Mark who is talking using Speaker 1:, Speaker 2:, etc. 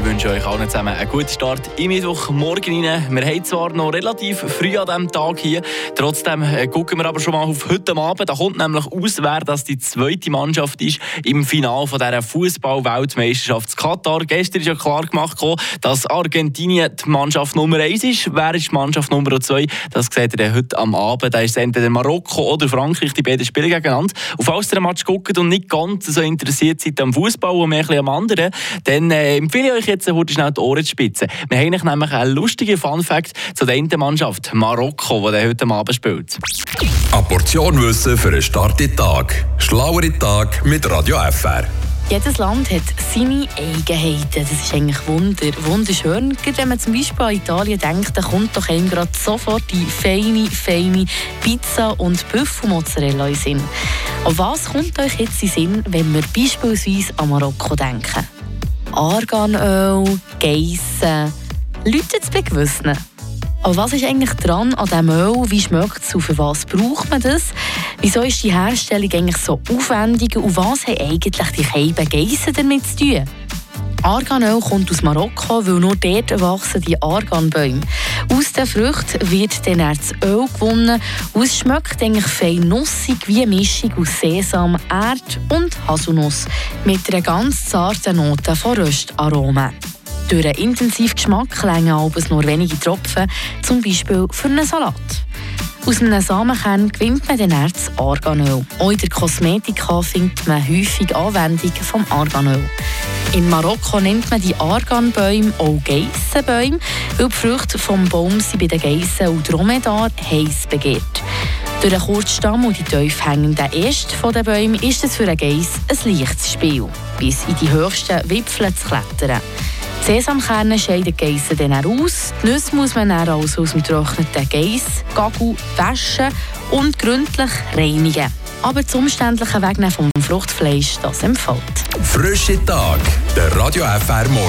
Speaker 1: Ich wünsche euch allen zusammen einen guten Start in Mittwochmorgen rein. Wir haben zwar noch relativ früh an diesem Tag hier, trotzdem äh, gucken wir aber schon mal auf heute Abend. Da kommt nämlich aus, wer das die zweite Mannschaft ist im Finale von dieser Fußball-Weltmeisterschaft Katar. Gestern ist ja klar gemacht, dass Argentinien die Mannschaft Nummer 1 ist. Wer ist die Mannschaft Nummer 2? Das seht ihr heute am Abend. Da ist entweder Marokko oder Frankreich, die beiden spielen gegeneinander. Und falls ihr den Match guckt und nicht ganz so interessiert seid am Fußball und mehr am anderen, dann äh, empfehle ich euch jetzt heute schnell die Ohren zu spitzen. Wir haben nämlich einen lustigen Fun-Fact zu der Mannschaft Marokko, die heute Abend spielt.
Speaker 2: Eine Portion Wissen für einen starken Tag. Schlauere Tag mit Radio FR.
Speaker 3: Jedes Land hat seine Eigenheiten. Das ist eigentlich wunder, wunderschön. Wenn man zum Beispiel an Italien denkt, dann kommt doch einem gerade sofort die feine, feine Pizza und Büffelmozzarella in den Sinn. Und was kommt euch jetzt in den Sinn, wenn wir beispielsweise an Marokko denken? Arganöl, Geissen. Leute es bei Gewissen. Aber was ist eigentlich dran an diesem Öl? Wie schmeckt es? Für was braucht man das? Wieso ist die Herstellung eigentlich so aufwendig? Und was haben eigentlich die Scheiben Geissen damit zu tun? Arganöl kommt aus Marokko, weil nur dort wachsen die Arganbäume. Aus den Früchten wird dann das Öl gewonnen und es schmeckt eigentlich fein nussig wie eine Mischung aus Sesam, Erd und Haselnuss mit einer ganz zarten Note von Röstaromen. Durch einen intensiven Geschmack länger abends nur wenige Tropfen, zum Beispiel für einen Salat. Aus einem Samenkern gewinnt man dann das Arganöl. Auch in der Kosmetika findet man häufig Anwendungen vom Arganöl. In Marokko nennt man die Arganbäume auch Geissenbäume, weil die Früchte vom Baum sind bei den Geissen und Dromedar heiß begehrt. Durch den kurzen Stamm und die tief hängenden Äste der Bäume ist es für einen Geiss ein leichtes Spiel, bis in die höchsten Wipfel zu klettern. Die Sesamkerne scheiden die Geissen dann aus. Die Nüsse muss man dann also aus dem getrockneten Geiss, Gagel waschen und gründlich reinigen. Aber das umständliche Wegnehmen vom Fruchtfleisch, das empfiehlt.
Speaker 2: Frische Tag, der Radio FR Morgen.